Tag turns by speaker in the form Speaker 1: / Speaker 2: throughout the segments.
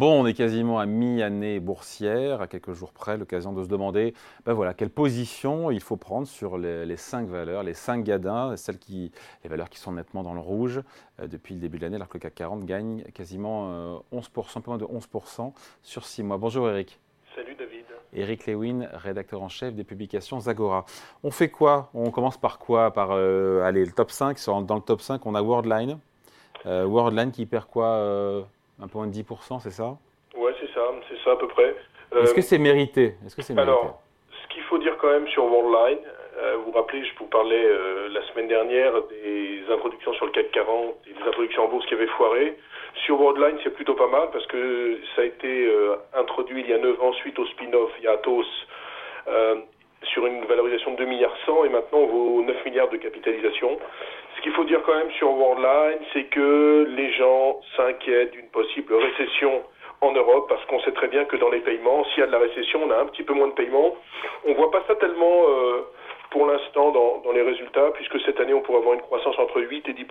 Speaker 1: Bon, on est quasiment à mi-année boursière, à quelques jours près, l'occasion de se demander ben voilà, quelle position il faut prendre sur les, cinq valeurs, les cinq gadins, celles qui, les valeurs qui sont nettement dans le rouge euh, depuis le début de l'année, alors que le CAC 40 gagne quasiment 11%, euh, un peu moins de 11% sur six mois. Bonjour Eric.
Speaker 2: Salut David.
Speaker 1: Eric Lewin, rédacteur en chef des publications Zagora. On fait quoi? On commence par quoi? Par euh, allez, le top 5. Dans le top 5, on a Worldline. Worldline qui perd quoi un point de 10%, c'est ça?
Speaker 2: Ouais, c'est ça, c'est ça à peu près.
Speaker 1: Est-ce que c'est mérité? Est-ce que c'est
Speaker 2: Alors, ce qu'il faut dire quand même sur Worldline, euh, vous vous rappelez, je vous parlais euh, la semaine dernière des introductions sur le CAC 40 et des introductions en bourse qui avaient foiré. Sur Worldline, c'est plutôt pas mal parce que ça a été euh, introduit il y a 9 ans suite au spin-off Yatos sur une valorisation de 2 milliards 100 et maintenant on vaut 9 milliards de capitalisation. Ce qu'il faut dire quand même sur Worldline, c'est que les gens s'inquiètent d'une possible récession en Europe parce qu'on sait très bien que dans les paiements, s'il y a de la récession, on a un petit peu moins de paiements. On voit pas ça tellement euh, pour l'instant dans, dans, les résultats puisque cette année on pourrait avoir une croissance entre 8 et 10%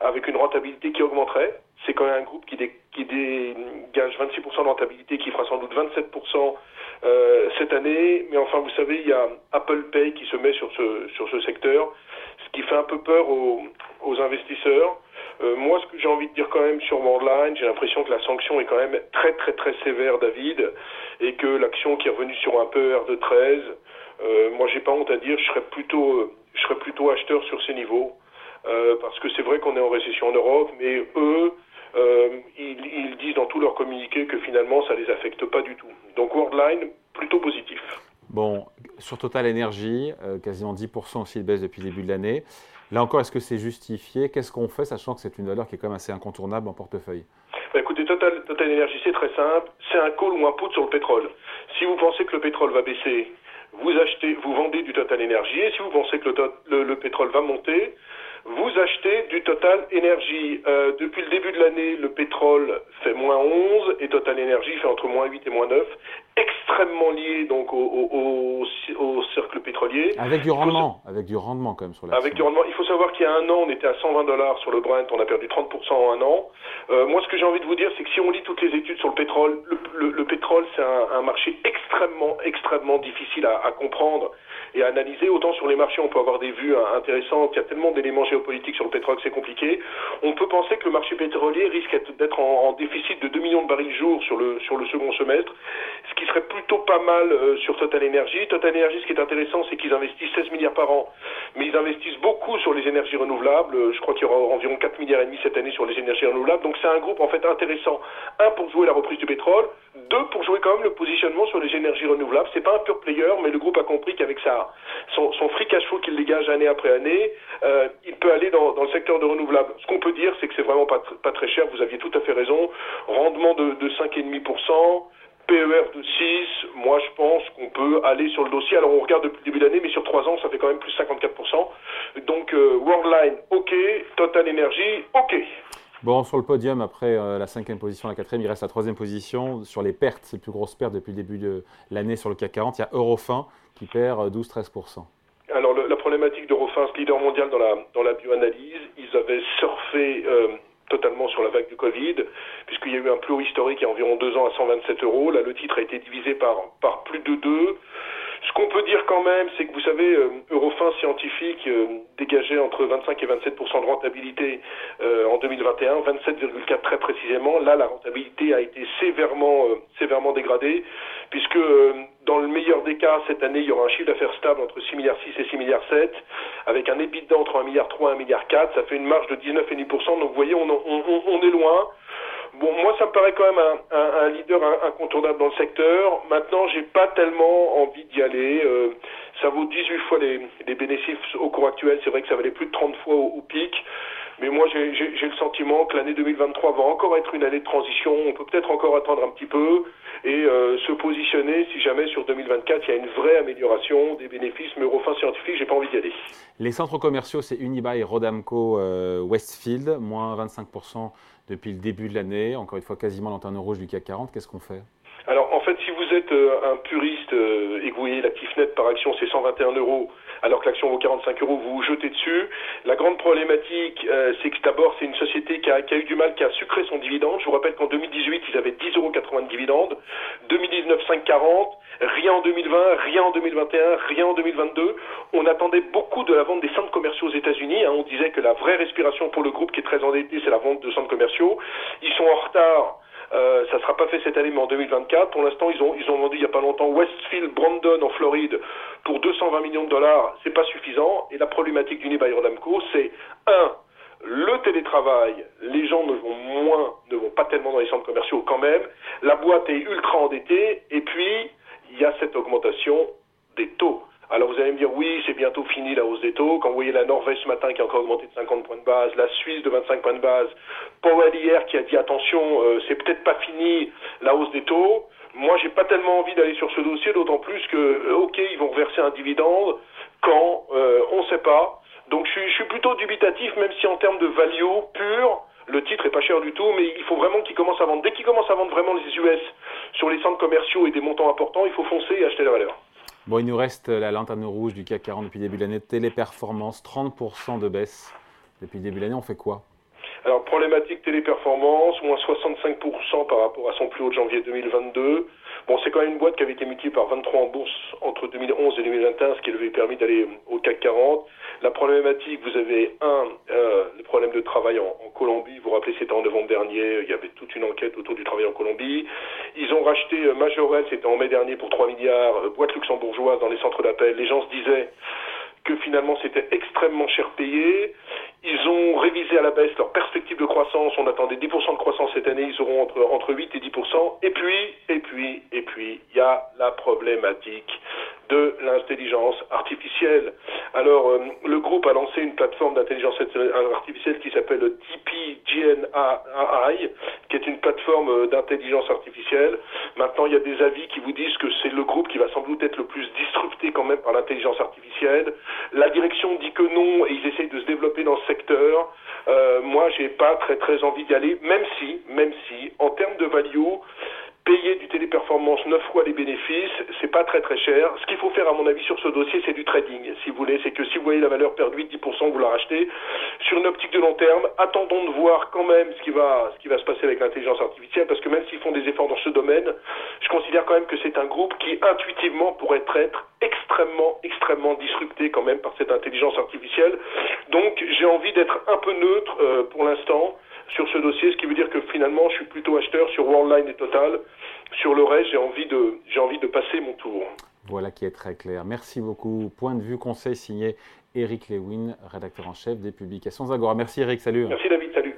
Speaker 2: avec une rentabilité qui augmenterait. C'est quand même un groupe qui, qui dégage 26% de rentabilité qui fera sans doute 27% euh, cette année. Mais enfin, vous savez, il y a Apple Pay qui se met sur ce, sur ce secteur ce qui fait un peu peur aux, investisseurs. Euh, moi, ce que j'ai envie de dire quand même sur Worldline, j'ai l'impression que la sanction est quand même très très très sévère, David, et que l'action qui est revenue sur un PER de 13, euh, moi j'ai pas honte à dire, je serais plutôt, je serais plutôt acheteur sur ces niveaux, euh, parce que c'est vrai qu'on est en récession en Europe, mais eux, euh, ils, ils disent dans tous leurs communiqués que finalement ça les affecte pas du tout. Donc Worldline, plutôt positif.
Speaker 1: Bon, sur Total Energy, euh, quasiment 10% aussi de baisse depuis le début de l'année. Là encore, est-ce que c'est justifié? Qu'est-ce qu'on fait, sachant que c'est une valeur qui est quand même assez incontournable en portefeuille?
Speaker 2: Bah, Écoutez, Total, Total Energy, c'est très simple. C'est un call ou un put sur le pétrole. Si vous pensez que le pétrole va baisser, vous achetez, vous vendez du Total Energy. Et si vous pensez que le, le pétrole va monter, vous achetez du Total Energy. Euh, depuis le début de l'année, le pétrole fait moins 11 et Total Energy fait entre moins 8 et moins 9, extrêmement lié donc au, cercle pétrolier.
Speaker 1: Avec du rendement, avec du rendement quand même sur la.
Speaker 2: Avec du rendement. Il faut savoir qu'il y a un an, on était à 120 dollars sur le Brent, on a perdu 30% en un an. Euh, moi, ce que j'ai envie de vous dire, c'est que si on lit toutes les études sur le pétrole, le, pétrole, c'est un, marché extrêmement, extrêmement difficile à comprendre et à analyser. Autant sur les marchés, on peut avoir des vues hein, intéressantes. Il y a tellement d'éléments géopolitiques sur le pétrole que c'est compliqué. On peut penser que le marché pétrolier risque d'être en, déficit de 2 millions de barils jour sur le, sur le second semestre, ce qui serait plutôt pas mal euh, sur Total Energy. Total Energy, ce qui est intéressant, c'est qu'ils investissent 16 milliards par an, mais ils investissent beaucoup sur les énergies renouvelables. Euh, je crois qu'il y aura environ 4 milliards et demi cette année sur les énergies renouvelables. Donc c'est un groupe en fait intéressant. Un pour jouer la reprise du pétrole, deux pour jouer quand même le positionnement sur les énergies renouvelables. C'est pas un pur player, mais le groupe a compris qu'avec son, son free cash flow qu'il dégage année après année, euh, il peut aller dans, dans, le secteur de renouvelables. Ce qu'on peut dire, c'est que c'est vraiment pas, pas très cher. Vous aviez tout à fait raison. Rendement de, de 5,5%. PER de 6, moi je pense qu'on peut aller sur le dossier. Alors on regarde depuis le début d'année, mais sur 3 ans, ça fait quand même plus 54%. Donc euh, Worldline, ok. Total Energy, ok.
Speaker 1: Bon, sur le podium, après euh, la cinquième position, la quatrième, il reste la troisième position. Sur les pertes, c'est les plus grosses pertes depuis le début de l'année sur le CAC 40. Il y a Eurofin qui perd 12-13%.
Speaker 2: Euh, Alors la problématique d'Eurofin, leader mondial dans la, dans la bioanalyse, ils avaient surfé euh, totalement sur la vague du Covid, puisqu'il y a eu un plus haut historique il y a environ deux ans à 127 euros. Là, le titre a été divisé par, par plus de deux. Ce qu'on peut dire quand même, c'est que vous savez, euh, Eurofin scientifique euh, dégageait entre 25 et 27% de rentabilité euh, en 2021, 27,4 très précisément. Là, la rentabilité a été sévèrement, sévèrement dégradée, puisque dans le meilleur des cas, cette année, il y aura un chiffre d'affaires stable entre 6 milliards 6 et 6 milliards 7, avec un EBITDA entre 1 milliard 3 et 1 milliard 4. Ça fait une marge de 19,5%. Donc, vous voyez, on, est loin. Bon, moi, ça me paraît quand même un, leader incontournable dans le secteur. Maintenant, j'ai pas tellement envie d'y aller. Euh, ça vaut 18 fois les, bénéfices au cours actuel. C'est vrai que ça valait plus de 30 fois au, pic. Mais moi, j'ai le sentiment que l'année 2023 va encore être une année de transition. On peut peut-être encore attendre un petit peu et euh, se positionner si jamais sur 2024 il y a une vraie amélioration des bénéfices. Mais Eurofin scientifique, j'ai pas envie d'y aller.
Speaker 1: Les centres commerciaux, c'est Unibail, Rodamco, euh, Westfield, moins 25% depuis le début de l'année. Encore une fois, quasiment lanterne rouge du CAC 40. Qu'est-ce qu'on fait?
Speaker 2: Alors en fait, si vous êtes euh, un puriste euh, et que vous voyez l'actif net par action, c'est 121 euros, alors que l'action vaut 45 euros, vous vous jetez dessus. La grande problématique, euh, c'est que d'abord, c'est une société qui a, eu du mal, qui a sucré son dividende. Je vous rappelle qu'en 2018, ils avaient 10,80 euros de dividende. 2019, 5,40. Rien en 2020, rien en 2021, rien en 2022. On attendait beaucoup de la vente des centres commerciaux aux États-Unis. Hein. On disait que la vraie respiration pour le groupe qui est très endetté, c'est la vente de centres commerciaux. Ils sont en retard euh, ça ne sera pas fait cette année, mais en 2024. Pour l'instant, ils ont, ils ont vendu il n'y a pas longtemps Westfield Brandon en Floride pour 220 millions de dollars. C'est pas suffisant. Et la problématique d'Unibail-Rodamco, c'est un, le télétravail, les gens ne vont moins, ne vont pas tellement dans les centres commerciaux quand même. La boîte est ultra endettée. Et puis, il y a cette augmentation des taux. Alors vous allez me dire, oui, c'est bientôt fini la hausse des taux. Quand vous voyez la Norvège ce matin qui a encore augmenté de 50 points de base, la Suisse de 25 points de base, Powell hier qui a dit, attention, euh, c'est peut-être pas fini la hausse des taux. Moi, j'ai pas tellement envie d'aller sur ce dossier, d'autant plus que, euh, ok, ils vont reverser un dividende quand euh, on sait pas. Donc je suis, je suis plutôt dubitatif, même si en termes de value pur, le titre est pas cher du tout, mais il faut vraiment qu'il commence à vendre. Dès qu'il commence à vendre vraiment les US sur les centres commerciaux et des montants importants, il faut foncer et acheter la valeur.
Speaker 1: Bon, il nous reste la lanterne rouge du CAC 40 depuis le début de l'année. Téléperformance, 30% de baisse depuis le début de l'année. On fait quoi?
Speaker 2: Alors, problématique téléperformance, moins 65% par rapport à son plus haut de janvier 2022. Bon, c'est quand même une boîte qui avait été multipliée par 23 en bourse entre 2011 et 2021, ce qui lui avait permis d'aller au CAC 40. La problématique, vous avez un, euh, le problème de travail en, Colombie. Vous vous rappelez, c'était en novembre dernier, il y avait toute une enquête autour du travail en Colombie. Ils ont racheté euh, Majorel, c'était en mai dernier pour 3 milliards, euh, boîte luxembourgeoise dans les centres d'appel. Les gens se disaient que finalement c'était extrêmement cher payé. Ils ont révisé à la baisse leur perspective de croissance. On attendait 10% de croissance cette année. Ils auront entre, entre 8 et 10%. Et puis, et puis, et puis, il y a la problématique de l'intelligence artificielle. Alors, euh, le groupe a lancé une plateforme d'intelligence artificielle qui s'appelle TPGNAI, qui est une plateforme euh, d'intelligence artificielle. Maintenant, il y a des avis qui vous disent que c'est le groupe qui va sans doute être le plus disrupté quand même par l'intelligence artificielle. La direction dit que non et ils essayent de se développer dans ce secteur. Euh, moi, j'ai pas très très envie d'y aller, même si, même si, en termes de value, téléperformance 9 fois les bénéfices, c'est pas très très cher. Ce qu'il faut faire à mon avis sur ce dossier, c'est du trading. Si vous voulez, c'est que si vous voyez la valeur perdre 8-10%, vous la rachetez. Sur une optique de long terme, attendons de voir quand même ce qui va, ce qui va se passer avec l'intelligence artificielle, parce que même s'ils font des efforts dans ce domaine, je considère quand même que c'est un groupe qui intuitivement pourrait être extrêmement, extrêmement disrupté quand même par cette intelligence artificielle. Donc j'ai envie d'être un peu neutre euh, pour l'instant sur ce dossier, ce qui veut dire que finalement, je suis plutôt acheteur sur Worldline et Total. Sur le reste, j'ai envie de, j'ai envie de passer mon tour.
Speaker 1: Voilà qui est très clair. Merci beaucoup. Point de vue conseil signé Eric Lewin, rédacteur en chef des publications Agora. Merci Eric, salut.
Speaker 2: Merci David, salut.